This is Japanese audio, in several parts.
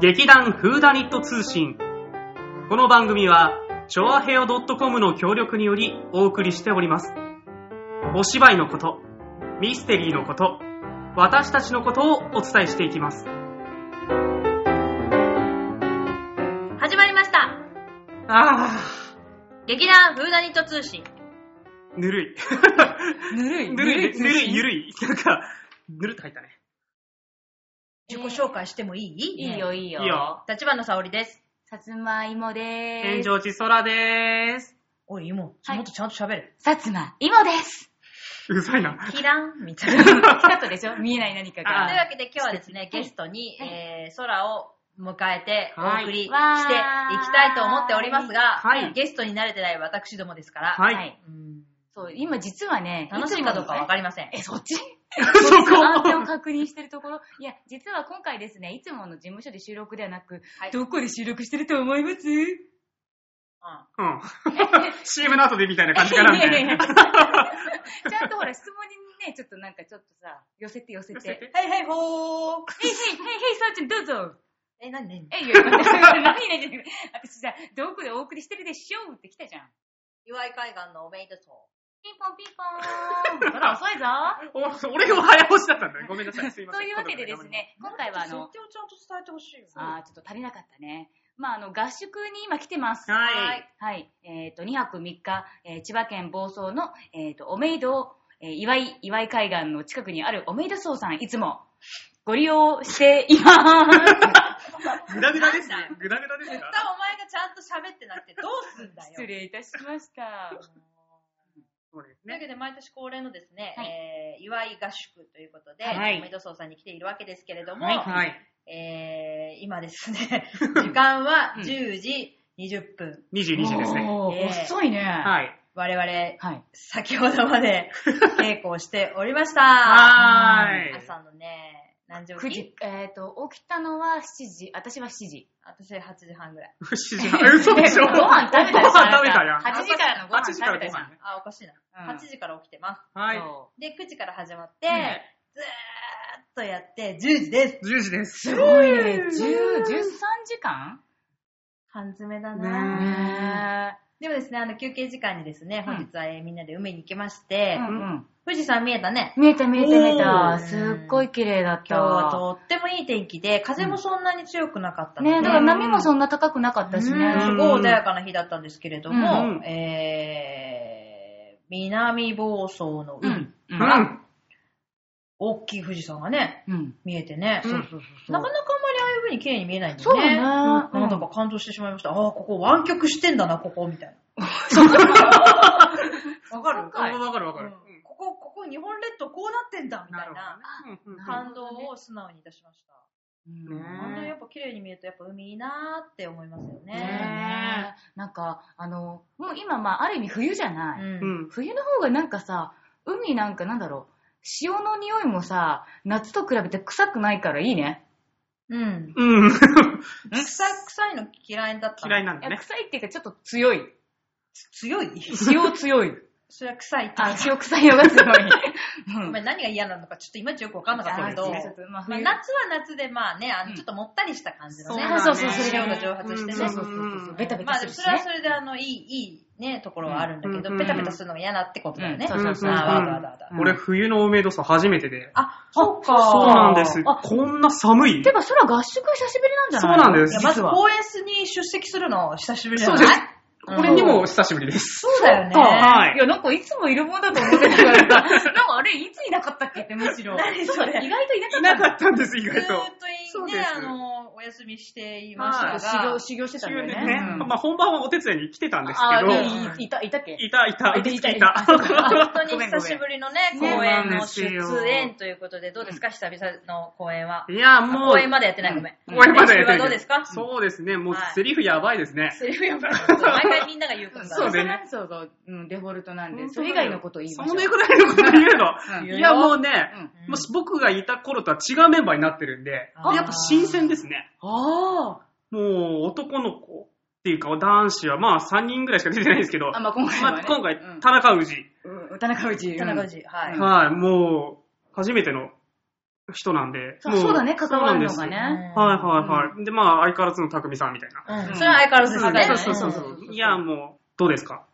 劇団フーダニット通信。この番組は、チョアヘオ .com の協力によりお送りしております。お芝居のこと、ミステリーのこと、私たちのことをお伝えしていきます。始まりましたあ劇団フーダニット通信。ー、ぬるい。ぬるい。ぬるい、ぬるい、ゆるい。なんか、ぬるっと入ったね。自己紹介してもいい？いいよ、いいよ。いいよ。立花沙織です。さつまいもでーす。天井地空でーす。おい、もはいもっとちゃんと喋る。さつまいもです。うるさいな。キランみたいな。来たとでしょ？見えない何かあが。というわけで今日はですね、はいゲストに、はいえー、空を迎えておはい送りしていきたいと思っておりますが、はいゲストに慣れてない私どもですから、はいうんそう、今実はね、楽しいかどうかわかりません。え、そっち？そこ安全を確認してるところ？いや、実は今回ですね、いつもの事務所で収録ではなく、はいどこで収録してると思います？うんうん。CM の後でみたいな感じかなみたいな。いやいやいや ちゃんとほら、質問にね、ちょっとなんかちょっとさ、寄せて寄せて。寄せてはいはいほー。へいへい、へいへい、さーちゃんどうぞ。え、なになにえ、いや、何何何私さ、どこでお送りしてるでしょうって来たじゃん。岩井海岸のおめいとそう。ピンポンピンポーン。ほら、遅いぞ。お俺も早押しだったんだね。ごめんなさい。すいません。というわけでですね、今回はあの設、定をちゃんと伝えてほしいよ。あーちょっと足りなかったね。まあ、あの、合宿に今来てます。はい。はい。えっ、と、2泊3日、えー千葉県房総の、えっ、と、おめいど、えー岩井、岩井海岸の近くにあるおめいど荘さん、いつもご利用しています。グダグダですね。グダグダです絶か対お前がちゃんと喋ってなくてどうすんだよ。失礼いたしました。そうですね。というわけで、毎年恒例のですね、はいえー、祝い合宿ということで、はいおめでとうさんに来ているわけですけれども、はい。はい。えー、今ですね、時間はうん10時20分。22時ですね。えー遅いね。はい。我々、はい。先ほどまで 稽古をしておりました。はーい。朝のね、何時起9き時、えっ、と、起きたのは7時、私は7時。私8時半ぐらい。7時半？嘘でしょ？ご飯食べたご飯食べたやん。8時からのご飯8時から食べたじゃんご飯ね。あ、おかしいな。うん8時から起きてます。はい。そで、9時から始まって、うんずーっとやって10時です。10時です。う。すごいね。10、13時間？缶詰だねなねでもですね、あの休憩時間にですね、うん本日は、えーみんなで海に行きまして、うんうん。富士山見えたね。見えた見えた見えおた。ーすっごい綺麗だった。今日はとってもいい天気で、風もそんなに強くなかったので、ねだから波もそんな高くなかったしうんね。すごい穏やかな日だったんですけれども、うんえー、南房総の海、うん。う。うんん。大きい富士山がね、うん。見えてね、うんそうそうそう。なかなかあんまりああいう風に綺麗に見えないんだよね。そうだね。なんだか感動してしまいました。ああ、ここ湾曲してんだな、ここ、みたいな。わかるわかるわかる。うんここ、ここ、日本列島こうなってんだ、みたいな感動を素直にいたしました。うんね本当にやっぱ綺麗に見えると、やっぱ海いいなーって思いますよね。ねえ。なんか、あの、もう今、まあ、ある意味冬じゃない。うんうん。冬の方がなんかさ、海なんかなんだろう、潮の匂いもさ、夏と比べて臭くないからいいね。うん。うん。臭い、臭いの嫌いだったの嫌いなんだね。臭いっていうかちょっと強い。強い？塩強い。それは臭いって。あ、塩臭いのが強い。うんごめん、何が嫌なのかちょっといまいちよくわかんなかったけど、まあまあ、冬夏は夏でまあね、あの、うんちょっともったりした感じのね。そうそうそう塩それが蒸発してね。そうそうそうそう。ベタベまあ、タするしそれはね。それであの、いい、いいね、ところはあるんだけど、うんペタペタするのが嫌だってことだよね。うんそうそうそうあーわかるわかるわかるうん俺、冬のおめどさ初めてで。あ、そっか。そうなんです。あこんな寒い？てか、それは合宿久しぶりなんじゃないそうなんですいや、まず。公演室に出席するの久しぶりじゃない？そうです。これにも久しぶりです。そうだよね。はいいや、なんかいつもいるもんだと思ってたからさ、なんかあれ、いついなかったっけ？ってむしろ。何それう意外といなかいっただ。なんかったんです、意ずーっ外と。とね、そうですあの、お休みしていましたが、修行、修行してたんだよね。ね。うん。まあ本番はお手伝いに来てたんですあけど、いいいた、いたっけ？いた、いた、いたいた。いた。本当に久しぶりのね、ね公演の出演ということで、どうですか、久々の公演は。いや、もう、公演までやってない、ごめん。公演までやってない。どうですか？そうですね、もうはい。セリフやばいですね。セリフやばい。毎回みんなが言うことだ。そうでね。そうそう、う。ん、デフォルトなんで、それ以外のことを言いましょ。そうれぐらいのこと言うの。うん。いや、もうね、うん。もし僕がいた頃とは違うメンバーになってるんで、やっぱ新鮮ですね。あもう男の子っていうか男子はまあ3人ぐらいしか出てないんですけど、あ。あ、まあ今回はね。まあ今回うん、田中氏、うん田中氏。田中氏。はい。うんはい、もう初めての人なんで。そうもそうだね、関わるのそうがなんですね。はいはいはい。で、まあ、相変わらずの匠さんみたいな。うん。それは相変わらずですよね。そうそうそうそう。んいや、もう、どうですか？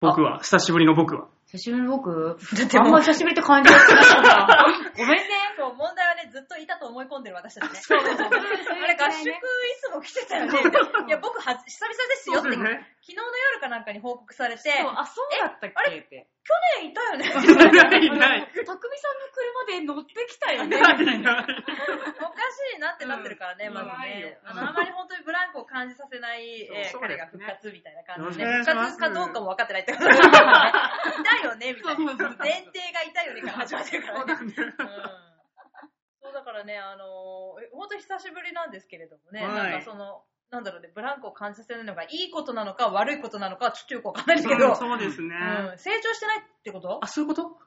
僕は、久しぶりの僕は。久しぶりの僕、だってあんま久しぶりって感じがしないから。ごめんね。そう、問題はね、ずっといたと思い込んでる私たちね。そうそうそう。あれ、合宿いつも来てたよね。いや、僕は、久々ですよって、昨日の夜かなんかに報告されて、そうあ、そうだったっけって。去年いたよね。ないない。たくみさんの車で乗ってきたよね。ないなない。おかしいなってなってるからね、うんまずね。あの、あまり本当にブランクを感じさせない、え彼が復活みたいな感じで、復活かどうかも分かってないってことだからね。いたよね、みたいな。前提がいたよねから始まってるからね。だからね、あのー、え本当に久しぶりなんですけれどもね、はい。なんかその、なんだろうね、ブランクを感じさせるのがいいことなのか悪いことなのかはちょっとよくわかんないんですけど、そうですね。うん成長してないってこと？あ、そういうこと？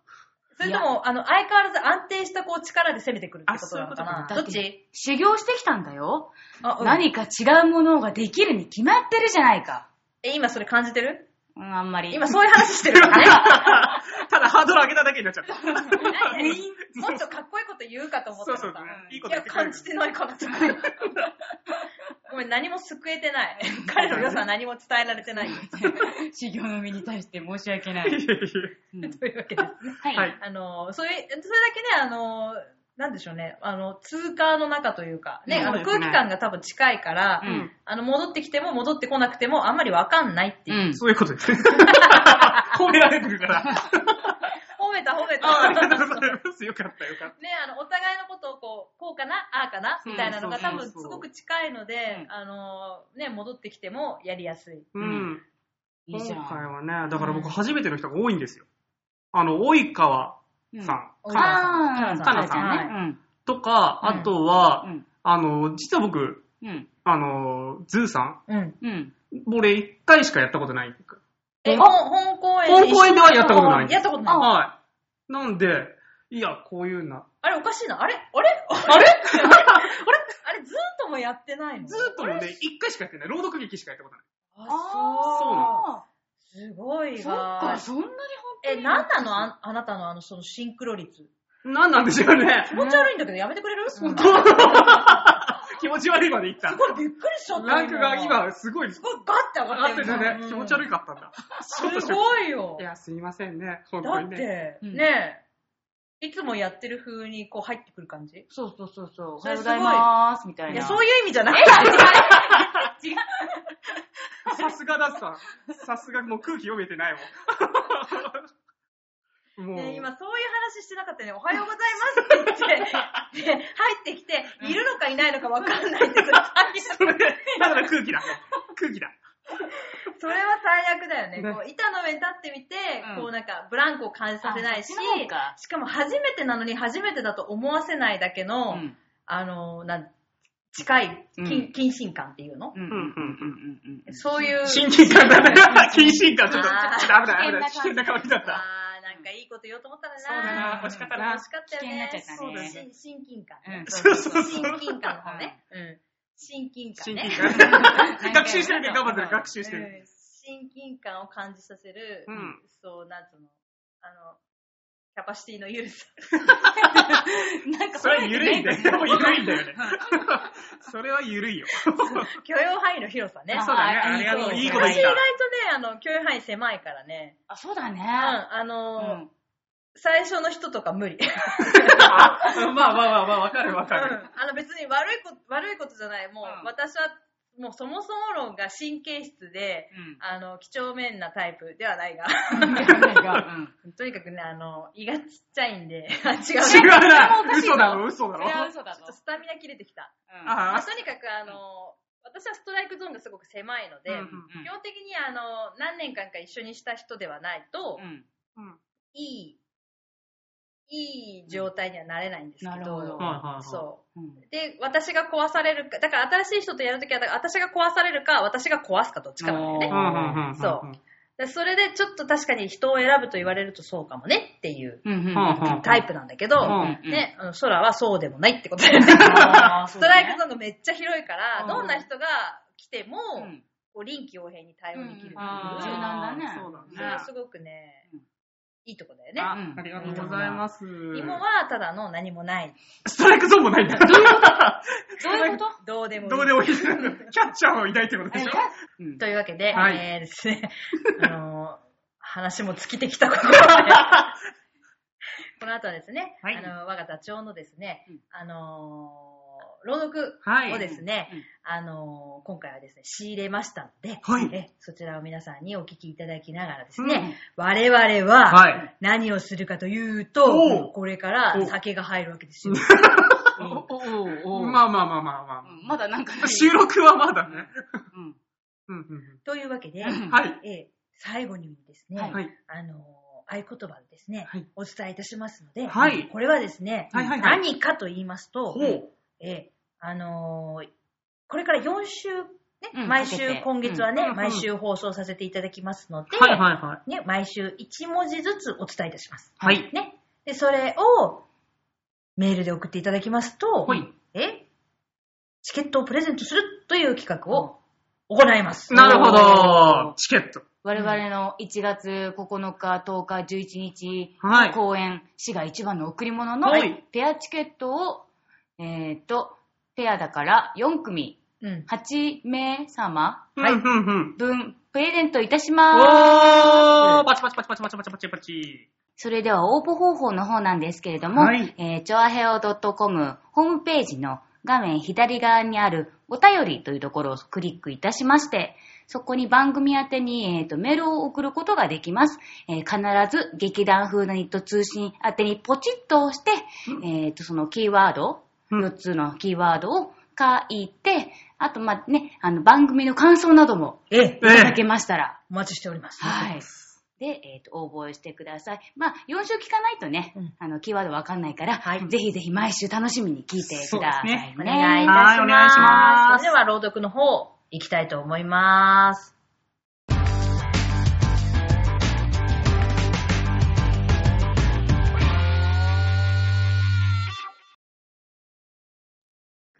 それとも、あの、相変わらず安定したこう力で攻めてくるってことなのかあな。どっち？修行してきたんだよ。あ、うん。何か違うものができるに決まってるじゃないか。え、今それ感じてる？うん、あんまり。今そういう話してるからね。ただハードル上げただけになっちゃった。もっとかっこいいこと言うかと思ったらさ。そうそうね。いいいや、こと言ってくれる感じてないかなと思って。ごめん、何も救えてない。彼の良さは何も伝えられてない。修行の身に対して申し訳ないというわけですね。はい。はいあの、それ、それだけね、あの、なんでしょうね、あの、通過の中というか、ね、あのそうですね空気感が多分近いから、うんあの、戻ってきても戻ってこなくてもあんまりわかんないっていう。うん。そういうことです。褒められてるから。褒めた褒めた。あありがとうございます。よかったよかった。ね、あの、お互いのことをこう、こうかな、ああかな、みたいなのがうん多そうそうそう分すごく近いのでう、んあの、ね、戻ってきてもやりやすい。うん。いいじゃん。今回はね、だから僕初めての人が多いんですよ。あの、及川さん、うんかなさんあー、かなさんね。とか、うんあとは、うん。あの、実は僕、うん。あの、ズーさうん。うん。ん、俺一回しかやったことない。え、あ本本公演本公演ではやったことないやったことない。はい。なんで、いや、こういうな。あれおかしいな。あれ？あれ？あれ？あれ？あれずーっともやってないの？ずーっともね、一回しかやってない。朗読劇しかやったことない。あ、あそう。すごいーそっわか、。そんなに本当え、に。なんなの？ああなたのあの、そのシンクロ率。なんなんでしょうね。気持ち悪いんだけどやめてくれる？すごい気持ち悪いまでいった。びっくりしちゃった。ランクが今、すごい、すごいガッて上があっててっるね、うん気持ち悪かったんだ。すごいよい。や、すいませんね。本だっ当にね。て、うんねえ、いつもやってる風にこう入ってくる感じ？そうそうそうそう。おはようございます、みたいな。いや、そういう意味じゃなくて。違う。さすがださ。さすがもう空気読めてないもん。もう。ね、今そういう話してなかったよね。おはようございますって言って、で入ってきて、いるのかいないのかわかんないって、それそれだから空気だ。空気だ。それは最悪だよね。ねこう板の上に立ってみて、うんこうなんかブランクを感じさせないししかも初めてなのに初めてだと思わせないだけの、うん。あの、なん、近い、うん近近親感っていうの、うんうんうんうんうん。そういう。親近感だね。近親感、ちょっと、ちょっと危ない危ない。危危険な香りだった。あー、なんかいいこと言おうと思ったんだな。そうだな惜しかったな惜しかったよね。危険になっちゃったねそうだ、親親近感そうそうそう。親近感の方ね。うん。親近感ね。親近感。学習してるね、頑張ってる。学習してる。うん親近感を感じさせる、うんそう、なんつうの、あの、キャパシティの緩さ。なんかそれは緩いんだよ。でも緩いんだよね。それは緩いよ。許容範囲の広さね。あそうだね。あありがとう。いいこと言っ私意外とねた。、あの、許容範囲狭いからね。あ、そうだね。うん、あの、最初の人とか無理。あまあまあまあまあ、わかるわかる。うん、あの別に悪いこと、悪いことじゃない。もう、うん私は、もうそもそも論が神経質で、うん。あの、几帳面なタイプではないが。うん。とにかくね、あの、胃がちっちゃいんで、あ違う違ね。う な嘘だろ、嘘だろそれ。は嘘だぞちょっと。スタミナ切れてきた。うんまああ、とにかくあの、私はストライクゾーンがすごく狭いので、うん基本的にあの、何年間か一緒にした人ではないと、うん。うんいい、いい状態にはなれないんですけど、なるほど。そう。うん。で、私が壊されるか、だから新しい人とやるときは、私が壊されるか、私が壊すかどっちかなんだよね。そう。でそれでちょっと確かに人を選ぶと言われるとそうかもねっていうタイプなんだけど、うんね、空はそうでもないってことだよ ストライクゾーンがめっちゃ広いから、うん。どんな人が来ても、臨機応変に対応できる柔軟だね。そうだね。それはすごくね。うん、いいとこだよね。あうんありがとうございます。芋はただの何もない。ストライクゾーンもないんだ。どういうこと？どうでもいい。どうでもいい。キャッチャーを抱いてることでしょうんというわけで、はいえーですね、あのー話も尽きてきたことで、この後はですね、はいあの、我が座長のですね、うんあのー朗読はい。をですね、うん。あのー今回はですね、仕入れましたので、はい。えそちらを皆さんにお聞きいただきながらですね、うん。我々ははい。何をするかというおと、う。これから酒が入るわけですよ。まあまあまあまあまうん。まだなんかあ。収録はまだね。うん。というわけで。えー最後にですね、はい。はい。あのー合言葉をですね、はい。お伝えいたしますので、はい。これはですね、はいはいはい。何かと言いますと。えーあのーこれから4週、ねうん毎週今月はね、うん毎週放送させていただきますので、はいはいはい。ね、毎週1文字ずつお伝えいたします。はい。ね、でそれをメールで送っていただきますと、はいえチケットをプレゼントするという企画を行います。なるほど。チケット。我々の1月9日、10日、11日はいの公演、市が一番の贈り物のはいペアチケットを、えっ、と、ペアだから4組、うん。8名様はい。分、プレゼントいたします。おーパチパチパチパチパチパチパチパチ。それでは応募方法の方なんですけれども、はいえー、ちょあへお .com ホームページの画面左側にあるお便りというところをクリックいたしまして、そこに番組宛てに、えーとメールを送ることができます。えー必ず劇団風なニット通信宛てにポチッと押して、えーとそのキーワード、うん4つのキーワードを書いて、あと、まあ、ね、あの、番組の感想などもえいただけましたら、お待ちしております。はい。で、えっ、と、応募してください。まあ、4週聞かないとね、うんあの、キーワードわかんないから、はいぜひぜひ毎週楽しみに聞いてくださいね。お願いいたします。はいお願いしますそれでは朗読の方、行きたいと思います。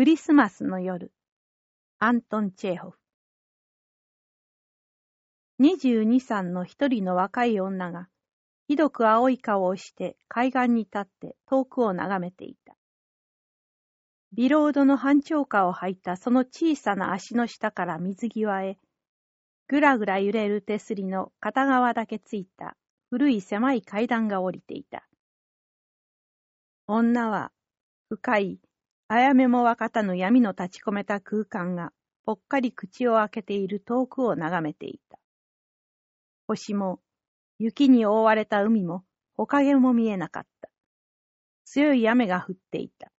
クリスマスの夜、アントン・チェーホフ。22、3の一人の若い女が、ひどく青い顔をして海岸に立って遠くを眺めていた。ビロードの半長下を履いたその小さな足の下から水際へ、ぐらぐら揺れる手すりの片側だけついた古い狭い階段が降りていた。女は深いあやめもわかたぬ闇の立ち込めた空間がぽっかり口を開けている遠くを眺めていた。星も雪に覆われた海も木陰も見えなかった。強い雨が降っていた。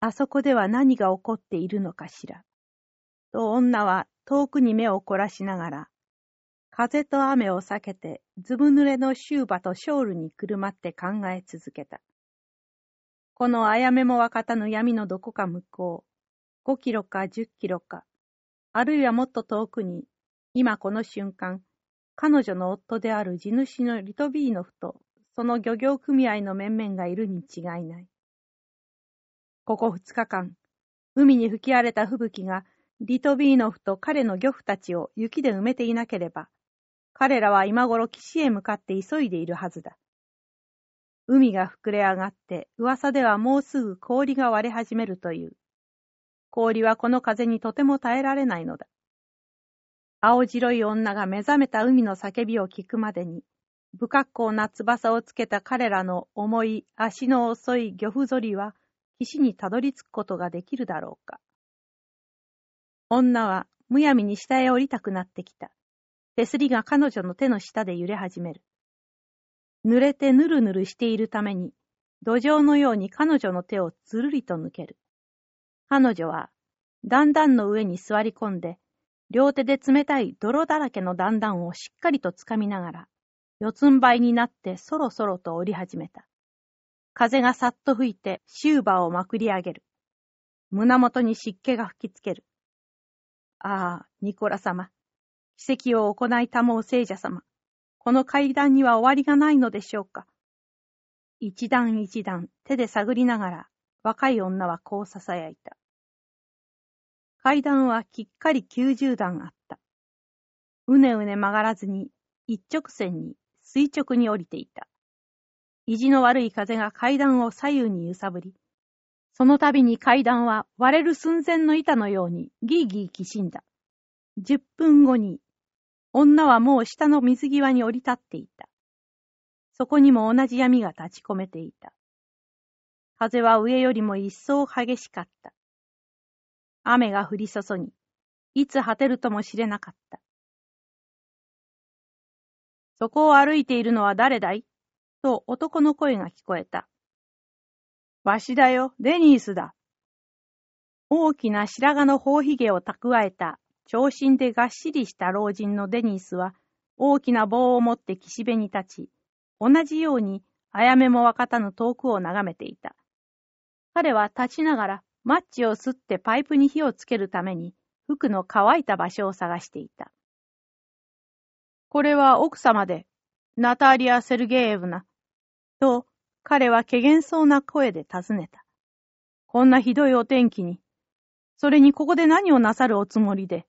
あそこでは何が起こっているのかしら。と女は遠くに目を凝らしながら、風と雨を避けてずぶ濡れのシューバとショールにくるまって考え続けた。このあやめもわかたぬ闇のどこか向こう、5キロか10キロか、あるいはもっと遠くに、今この瞬間、彼女の夫である地主のリトビーノフと、その漁業組合の面々がいるに違いない。ここ2日間、海に吹き荒れた吹雪が、リトビーノフと彼の漁夫たちを雪で埋めていなければ、彼らは今頃岸へ向かって急いでいるはずだ。海が膨れ上がって、噂ではもうすぐ氷が割れ始めるという。氷はこの風にとても耐えられないのだ。青白い女が目覚めた海の叫びを聞くまでに、不格好な翼をつけた彼らの重い足の遅い漁夫ぞりは、岸にたどり着くことができるだろうか。女はむやみに下へ降りたくなってきた。手すりが彼女の手の下で揺れ始める。濡れてぬるぬるしているために、土壌のように彼女の手をつるりと抜ける。彼女は、段々の上に座り込んで、両手で冷たい泥だらけの段々をしっかりとつかみながら、四つん這いになってそろそろと降り始めた。風がさっと吹いてシューバーをまくり上げる。胸元に湿気が吹きつける。ああ、ニコラ様。奇跡を行いたもう聖者様。この階段には終わりがないのでしょうか。一段一段手で探りながら若い女はこう囁いた。階段はきっかり九十段あった。うねうね曲がらずに一直線に垂直に降りていた。意地の悪い風が階段を左右に揺さぶり、その度に階段は割れる寸前の板のようにギーギーきしんだ。十分後に、女はもう下の水際に降り立っていた。そこにも同じ闇が立ち込めていた。風は上よりも一層激しかった。雨が降り注ぎ、いつ果てるとも知れなかった。そこを歩いているのは誰だい？と男の声が聞こえた。わしだよ、デニースだ。大きな白髪の頬ひげを蓄えた、長身でがっしりした老人のデニースは、大きな棒を持って岸辺に立ち、同じように、あやめもわかたぬ遠くを眺めていた。彼は立ちながら、マッチを吸ってパイプに火をつけるために、服の乾いた場所を探していた。これは奥様で、ナターリア・セルゲーエブナ、と彼は怪げそうな声で尋ねた。こんなひどいお天気に、それにここで何をなさるおつもりで？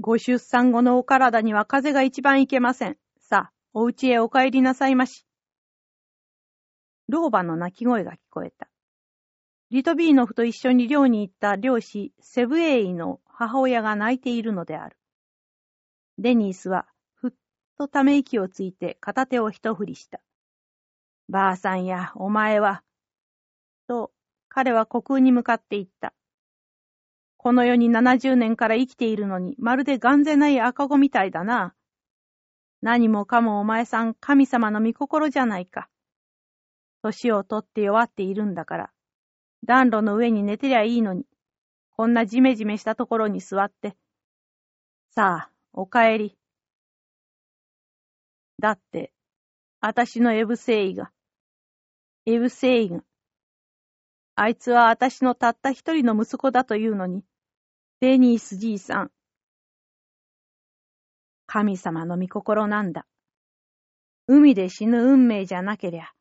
ご出産後のお体には風が一番いけません。さあ、お家へお帰りなさいまし。老婆の泣き声が聞こえた。リトビーノフと一緒に寮に行った漁師セブエイの母親が泣いているのである。デニースはふっとため息をついて片手を一振りした。ばあさんや、お前は。と、彼は虚空に向かって言った。この世に70年から生きているのに、まるで眼ぜない赤子みたいだな。何もかもお前さん、神様の御心じゃないか。年をとって弱っているんだから、暖炉の上に寝てりゃいいのに、こんなじめじめしたところに座って。さあ、お帰り。だって、あたしのエブセイが、エブセイが。あいつは私のたった一人の息子だというのに、デニースじいさん。神様の御心なんだ。海で死ぬ運命じゃなけりゃ、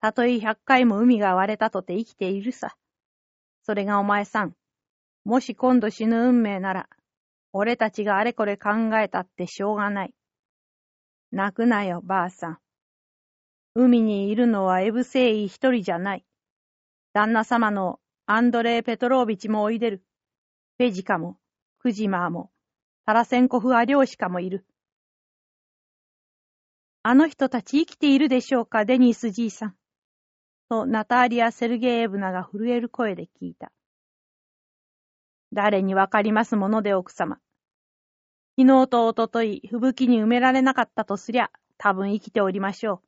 たとえ百回も海が割れたとて生きているさ。それがお前さん。もし今度死ぬ運命なら、俺たちがあれこれ考えたってしょうがない。泣くなよ、ばあさん。海にいるのはエブセイ一人じゃない。旦那様のアンドレイ・ペトロービチもおいでる。ペジカも、クジマーも、タラセンコフ・アリョーシカもいる。あの人たち生きているでしょうか、デニスじいさん。と、ナターリア・セルゲーエブナが震える声で聞いた。誰にわかりますもので奥様。昨日とおととい、吹雪に埋められなかったとすりゃ、多分生きておりましょ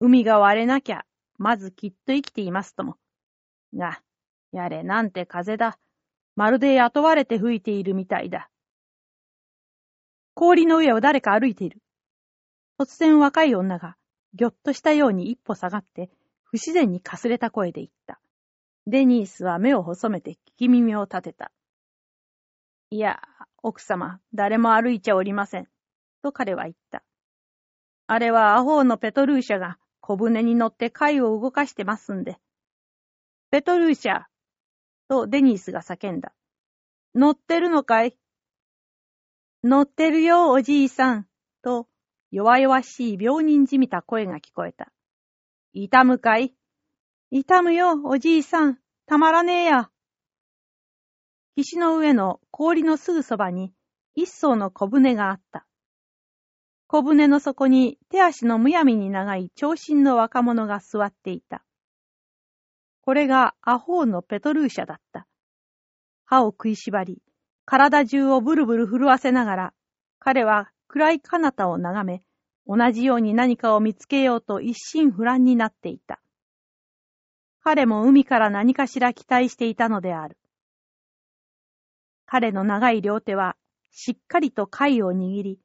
う。海が割れなきゃ、まずきっと生きていますとも。が、やれなんて風だ。まるで雇われて吹いているみたいだ。氷の上を誰か歩いている。突然若い女が、ぎょっとしたように一歩下がって、不自然にかすれた声で言った。デニースは目を細めて聞き耳を立てた。いや、奥様、誰も歩いちゃおりません。と彼は言った。あれはアホーのペトルーシャが小舟に乗って貝を動かしてますんで。ペトルーシャとデニースが叫んだ。乗ってるのかい？乗ってるよ、おじいさん。と、弱々しい病人じみた声が聞こえた。痛むかい？痛むよ、おじいさん。たまらねえや。岸の上の氷のすぐそばに一層の小舟があった。小舟の底に手足のむやみに長い長身の若者が座っていた。これがアホーのペトルーシャだった。歯を食いしばり、体中をブルブル震わせながら、彼は暗い彼方を眺め、同じように何かを見つけようと一心不乱になっていた。彼も海から何かしら期待していたのである。彼の長い両手はしっかりと貝を握り、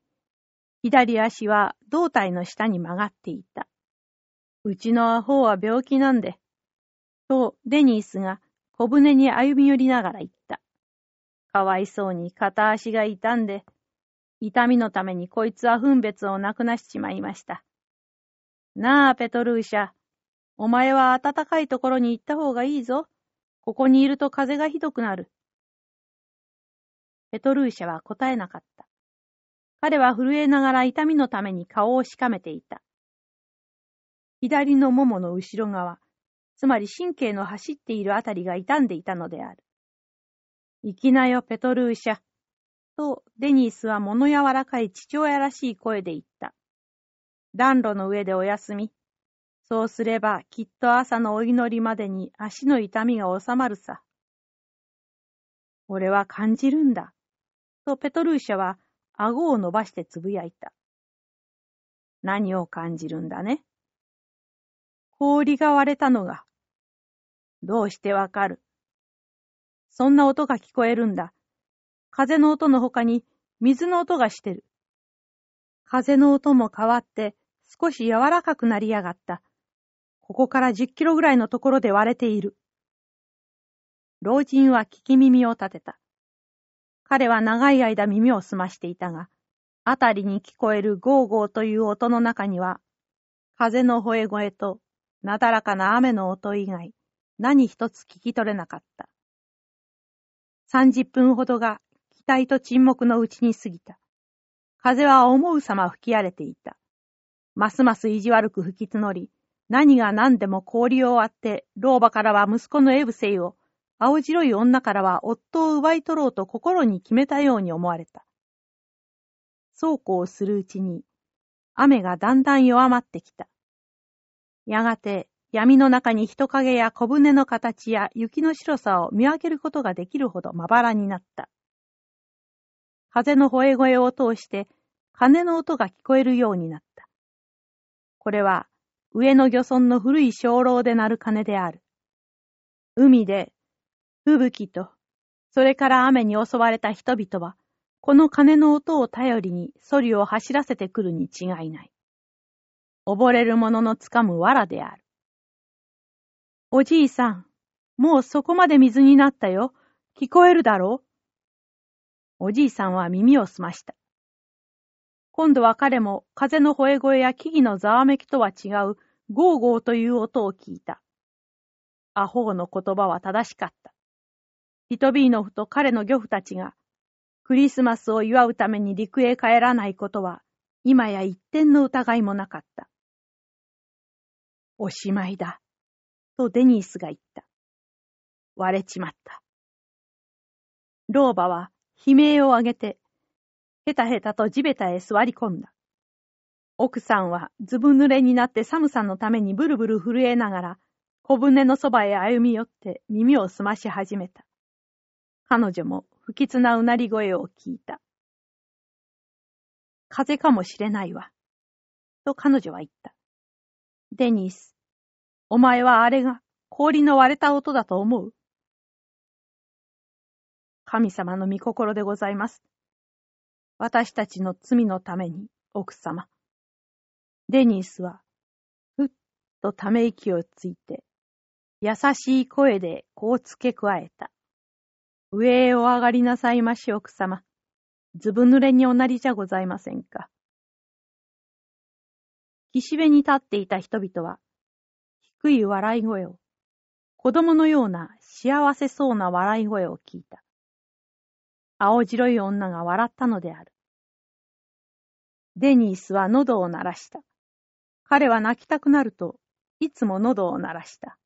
左足は胴体の下に曲がっていた。うちのアホは病気なんで、とデニースが小舟に歩み寄りながら言った。かわいそうに片足が痛んで、痛みのためにこいつは分別をなくなしちまいました。なあ、ペトルーシャ。お前は暖かいところに行った方がいいぞ。ここにいると風がひどくなる。ペトルーシャは答えなかった。彼は震えながら痛みのために顔をしかめていた。左のももの後ろ側、つまり神経の走っているあたりが傷んでいたのである。行きなよ、ペトルーシャ。と、デニースは物柔らかい父親らしい声で言った。暖炉の上でお休み。そうすれば、きっと朝のお祈りまでに足の痛みが収まるさ。俺は感じるんだ。とペトルーシャは顎を伸ばしてつぶやいた。何を感じるんだね。氷が割れたのが。どうしてわかるそんな音が聞こえるんだ。風の音の他に水の音がしてる。風の音も変わって少し柔らかくなりやがった。ここから10キロぐらいのところで割れている。老人は聞き耳を立てた。彼は長い間耳を澄ましていたが、あたりに聞こえるゴーゴーという音の中には、風の吠え声となだらかな雨の音以外、何一つ聞き取れなかった。三十分ほどが期待と沈黙のうちに過ぎた。風は思うさま吹き荒れていた。ますます意地悪く吹き募り、何が何でも氷を割って、老婆からは息子のエブセイを、青白い女からは夫を奪い取ろうと心に決めたように思われた。そうこうするうちに、雨がだんだん弱まってきた。やがて闇の中に人影や小舟の形や雪の白さを見分けることができるほどまばらになった。風の吠え声を通して鐘の音が聞こえるようになった。これは上の漁村の古い鐘楼で鳴る鐘である。海で吹雪と、それから雨に襲われた人々は、この鐘の音を頼りにソリを走らせてくるに違いない。溺れる者のつかむ藁である。おじいさん、もうそこまで水になったよ。聞こえるだろうおじいさんは耳を澄ました。今度は彼も風の吠え声や木々のざわめきとは違うゴーゴーという音を聞いた。アホーの言葉は正しかった。ヒトビーノフと彼の漁夫たちがクリスマスを祝うために陸へ帰らないことは今や一点の疑いもなかった。おしまいだ。とデニースが言った。割れちまった。老婆は悲鳴を上げて、へたへたと地べたへ座り込んだ。奥さんはずぶ濡れになって寒さのためにブルブル震えながら、小舟のそばへ歩み寄って耳を澄まし始めた。彼女も不吉なうなり声を聞いた。風かもしれないわ。と彼女は言った。デニス、お前はあれが氷の割れた音だと思う神様の御心でございます。私たちの罪のために、奥様。デニスは、ふっとため息をついて、優しい声でこう付け加えた。上へお上がりなさいまし、奥様。ずぶ濡れにおなりじゃございませんか。岸辺に立っていた人々は、低い笑い声を、子供のような幸せそうな笑い声を聞いた。青白い女が笑ったのである。デニースは喉を鳴らした。彼は泣きたくなるといつも喉を鳴らした。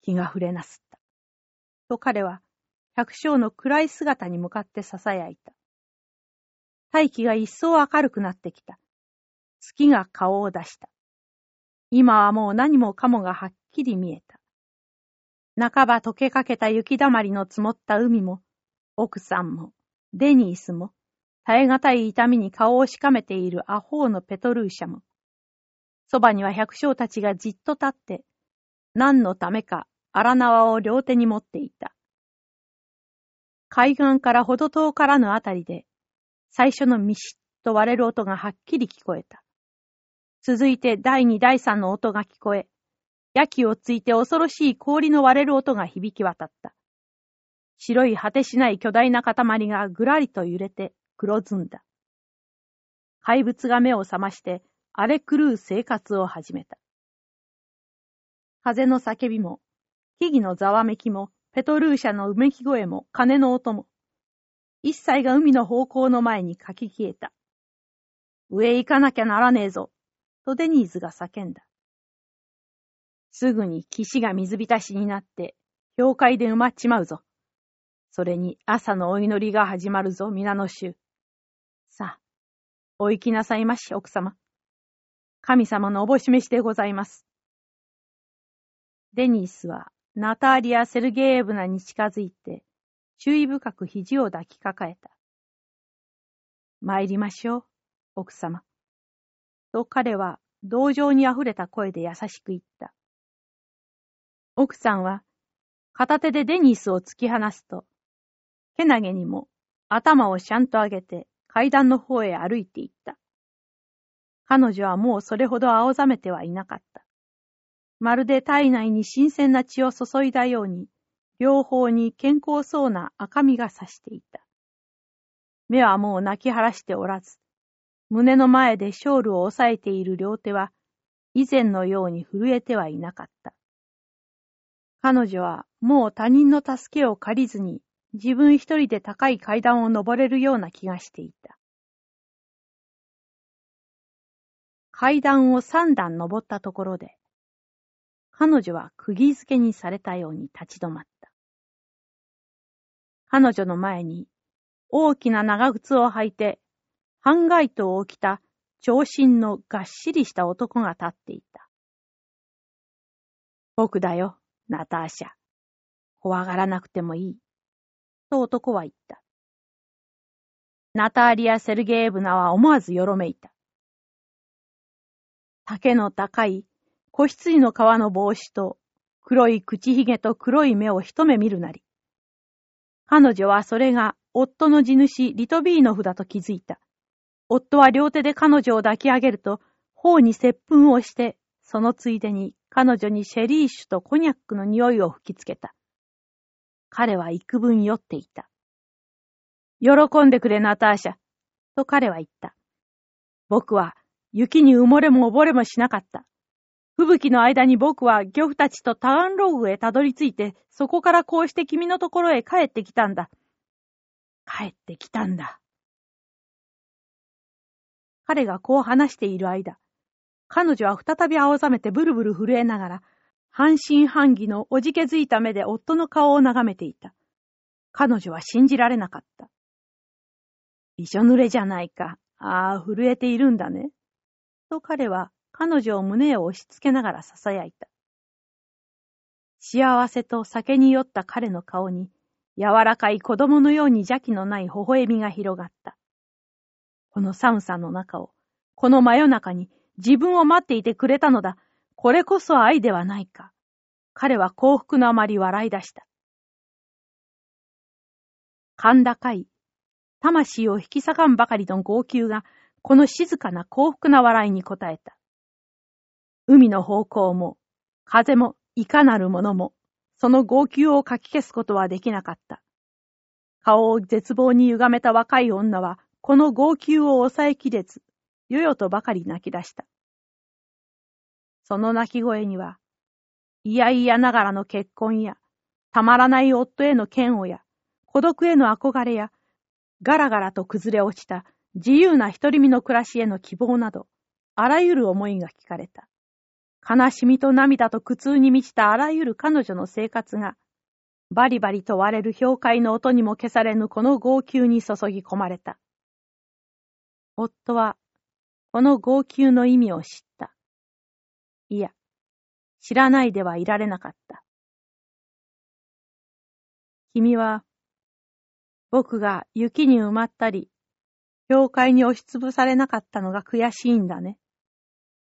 気が触れなすった。と彼は百姓の暗い姿に向かって囁いた。大気が一層明るくなってきた。月が顔を出した。今はもう何もかもがはっきり見えた。半ば溶けかけた雪だまりの積もった海も、奥さんも、デニースも、耐え難い痛みに顔をしかめているアホーのペトルーシャも、そばには百姓たちがじっと立って、何のためか荒縄を両手に持っていた。海岸からほど遠からぬあたりで、最初のミシッと割れる音がはっきり聞こえた。続いて第二第三の音が聞こえ、焼きをついて恐ろしい氷の割れる音が響き渡った。白い果てしない巨大な塊がぐらりと揺れて黒ずんだ。怪物が目を覚まして荒れ狂う生活を始めた。風の叫びも、木々のざわめきも、ペトルーシャのうめき声も、鐘の音も、一切が海の方向の前に書き消えた。上へ行かなきゃならねえぞ、とデニーズが叫んだ。すぐに岸が水浸しになって、氷海で埋まっちまうぞ。それに朝のお祈りが始まるぞ、皆の衆。さあ、お行きなさいまし、奥様。神様のおぼしめしでございます。デニースはナターリア・セルゲーブナに近づいて、注意深く肘を抱きかかえた。参りましょう、奥様。と彼は同情にあふれた声で優しく言った。奥さんは片手でデニスを突き放すと、けなげにも頭をしゃんと上げて階段の方へ歩いて行った。彼女はもうそれほど青ざめてはいなかった。まるで体内に新鮮な血を注いだように、両方に健康そうな赤みがさしていた。目はもう泣き晴らしておらず、胸の前でショールを押さえている両手は、以前のように震えてはいなかった。彼女はもう他人の助けを借りずに自分一人で高い階段を登れるような気がしていた。階段を三段登ったところで、彼女は釘付けにされたように立ち止まった。彼女の前に大きな長靴を履いて、半街灯を着た長身のがっしりした男が立っていた。僕だよ、ナターシャ。怖がらなくてもいい。と男は言った。ナターリア・セルゲーブナは思わずよろめいた。丈の高い子羊の皮の帽子と黒い口ひげと黒い目を一目見るなり。彼女はそれが夫の地主リトビーノフだと気づいた。夫は両手で彼女を抱き上げると、頬に接吻をして、そのついでに彼女にシェリー酒とコニャックの匂いを吹きつけた。彼は幾分酔っていた。喜んでくれ、ナターシャ。と彼は言った。僕は雪に埋もれも溺れもしなかった。吹雪の間に僕は漁夫たちとタガンローグへたどり着いて、そこからこうして君のところへ帰ってきたんだ。帰ってきたんだ。彼がこう話している間、彼女は再び青ざめてブルブル震えながら、半信半疑のおじけづいた目で夫の顔を眺めていた。彼女は信じられなかった。びしょ濡れじゃないか。ああ、震えているんだね。と彼は彼女を胸を押し付けながら囁いた。幸せと酒に酔った彼の顔に、柔らかい子供のように邪気のない微笑みが広がった。この寒さの中を、この真夜中に自分を待っていてくれたのだ。これこそ愛ではないか。彼は幸福のあまり笑い出した。甲高い、魂を引き裂かんばかりの号泣が、この静かな幸福な笑いに応えた。海の方向も、風も、いかなるものも、その号泣をかき消すことはできなかった。顔を絶望に歪めた若い女は、この号泣を抑えきれず、よよとばかり泣き出した。その泣き声には、いやいやながらの結婚や、たまらない夫への嫌悪や、孤独への憧れや、ガラガラと崩れ落ちた自由な独り身の暮らしへの希望など、あらゆる思いが聞かれた。悲しみと涙と苦痛に満ちたあらゆる彼女の生活が、バリバリと割れる氷塊の音にも消されぬこの号泣に注ぎ込まれた。夫は、この号泣の意味を知った。いや、知らないではいられなかった。君は、僕が雪に埋まったり、氷塊に押しつぶされなかったのが悔しいんだね。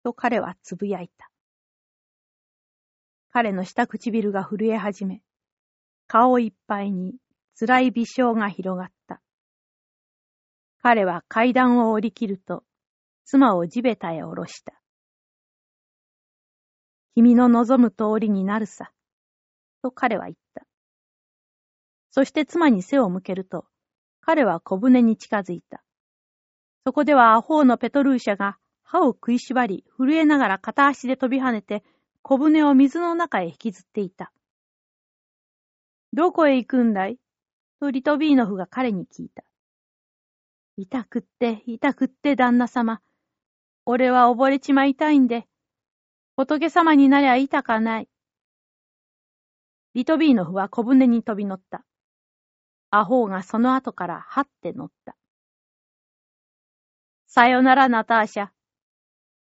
と彼はつぶやいた。彼の下唇が震え始め、顔いっぱいに辛い微笑が広がった。彼は階段を降り切ると、妻を地べたへ下ろした。君の望む通りになるさ、と彼は言った。そして妻に背を向けると、彼は小舟に近づいた。そこではアホーのペトルーシャが歯を食いしばり、震えながら片足で飛び跳ねて、小舟を水の中へ引きずっていた。どこへ行くんだい？とリトビーノフが彼に聞いた。痛くって、痛くって、旦那様。俺は溺れちまいたいんで、仏様になりゃ痛かない。リトビーノフは小舟に飛び乗った。アホーがその後からはって乗った。さよなら、ナターシャ。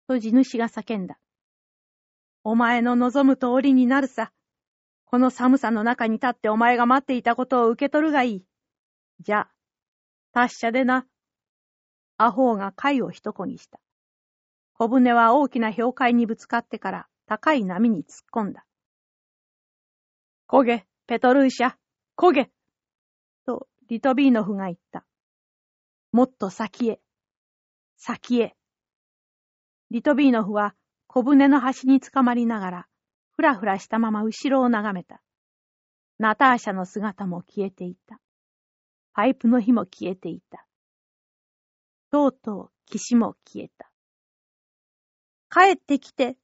と地主が叫んだ。お前の望む通りになるさ。この寒さの中に立ってお前が待っていたことを受け取るがいい。じゃあ、達者でな。アホーが貝を一こにした。小舟は大きな氷海にぶつかってから高い波に突っ込んだ。焦げ、ペトルーシャ、焦げとリトビーノフが言った。もっと先へ、先へ。リトビーノフは小舟の端につかまりながら、ふらふらしたまま後ろを眺めた。ナターシャの姿も消えていた。パイプの火も消えていた。とうとう岸も消えた。帰ってきて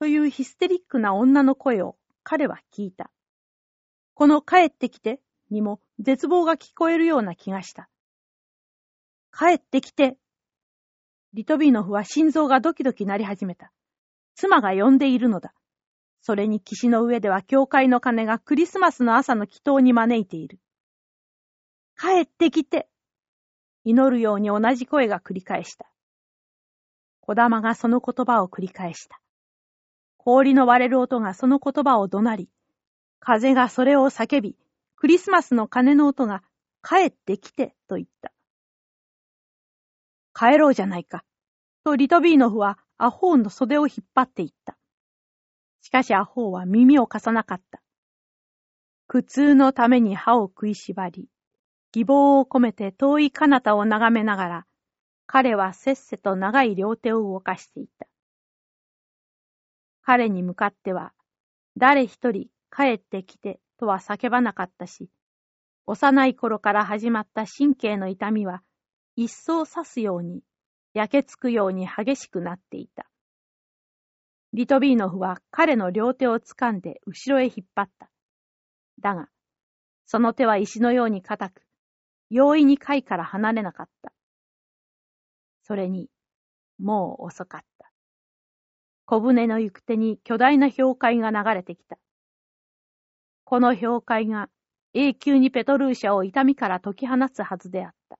というヒステリックな女の声を彼は聞いた。この帰ってきてにも絶望が聞こえるような気がした。帰ってきてリトビーノフは心臓がドキドキ鳴り始めた。妻が呼んでいるのだ。それに岸の上では教会の鐘がクリスマスの朝の祈祷に招いている。帰ってきて祈るように同じ声が繰り返した。小玉がその言葉を繰り返した。氷の割れる音がその言葉を怒鳴り、風がそれを叫び、クリスマスの鐘の音が帰ってきてと言った。帰ろうじゃないか。とリトビーノフはアホーの袖を引っ張っていった。しかしアホーは耳を貸さなかった。苦痛のために歯を食いしばり、希望を込めて遠い彼方を眺めながら、彼はせっせと長い両手を動かしていた。彼に向かっては、誰一人帰ってきてとは叫ばなかったし、幼い頃から始まった神経の痛みは、一層刺すように、焼けつくように激しくなっていた。リトビーノフは彼の両手を掴んで後ろへ引っ張った。だが、その手は石のように硬く、容易に貝から離れなかった。それに、もう遅かった。小舟の行く手に巨大な氷海が流れてきた。この氷海が永久にペトルーシャを痛みから解き放つはずであった。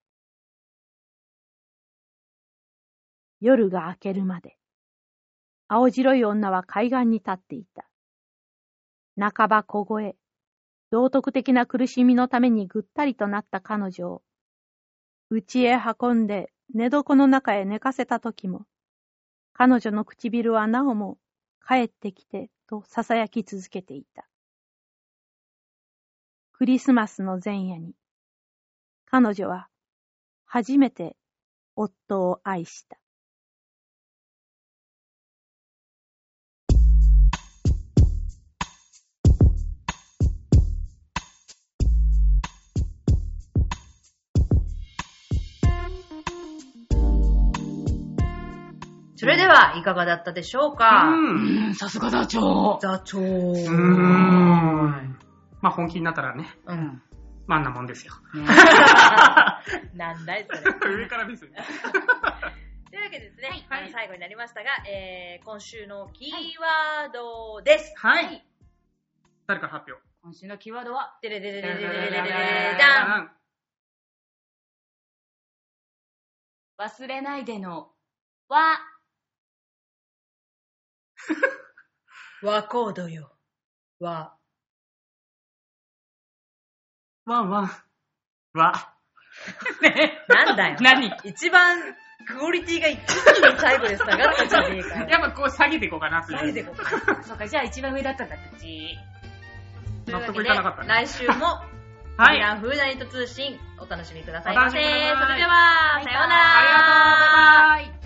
夜が明けるまで、青白い女は海岸に立っていた。半ば小声、道徳的な苦しみのためにぐったりとなった彼女を、家へ運んで寝床の中へ寝かせた時も、彼女の唇はなおも帰ってきてと囁き続けていた。クリスマスの前夜に、彼女は初めて夫を愛した。それでは、いかがだったでしょうか？うん。うん、さすがダチョウ。座長。ううーん。まあ本気になったらね、ん。まああんなもんですよ。ねなんだいそれ。上からですよね。というわけでですね、はい最後になりましたが、えー、今週のキーワードです。はい。誰か発表？今週のキーワードは、でれでれでれでれでれだん。忘れないでの、わ、和コードよ。和。ワンワン。わ。なんだよ。何？一番クオリティが一気に最後で下がったじゃねえかよ。やっぱこう下げていこうかな、そ下げていこうか。そうか、じゃあ一番上だったんだ、こっち。納得いかなかったね。来週も、はい。イランフーダニット通信、お楽しみくださいませ。それでは、さようなら。ありがとう。